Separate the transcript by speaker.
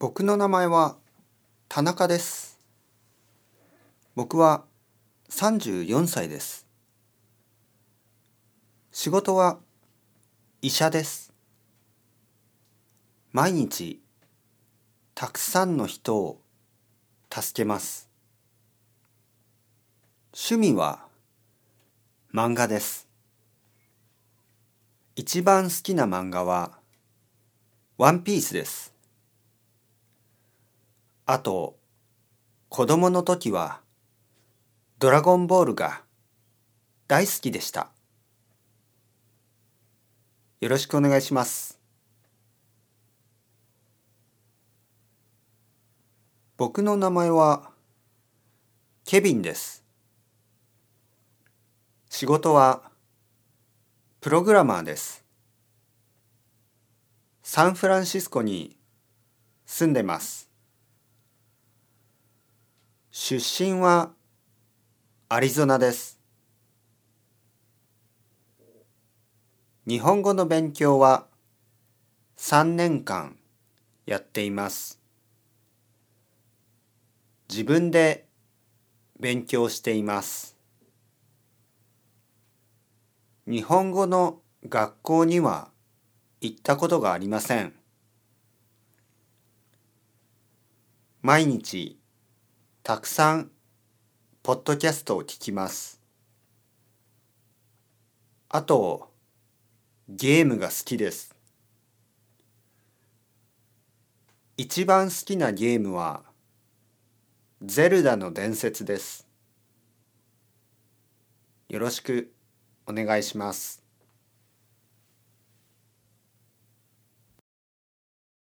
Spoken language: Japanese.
Speaker 1: 僕の名前は田中です。僕は34歳です。仕事は医者です。毎日たくさんの人を助けます。趣味は漫画です。一番好きな漫画はワンピースです。あと、子供の時はドラゴンボールが大好きでした。よろしくお願いします。僕の名前はケビンです。仕事はプログラマーです。サンフランシスコに住んでます。出身はアリゾナです。日本語の勉強は3年間やっています。自分で勉強しています。日本語の学校には行ったことがありません。毎日たくさんポッドキャストを聞きます。あとゲームが好きです。一番好きなゲームはゼルダの伝説です。よろしくお願いします。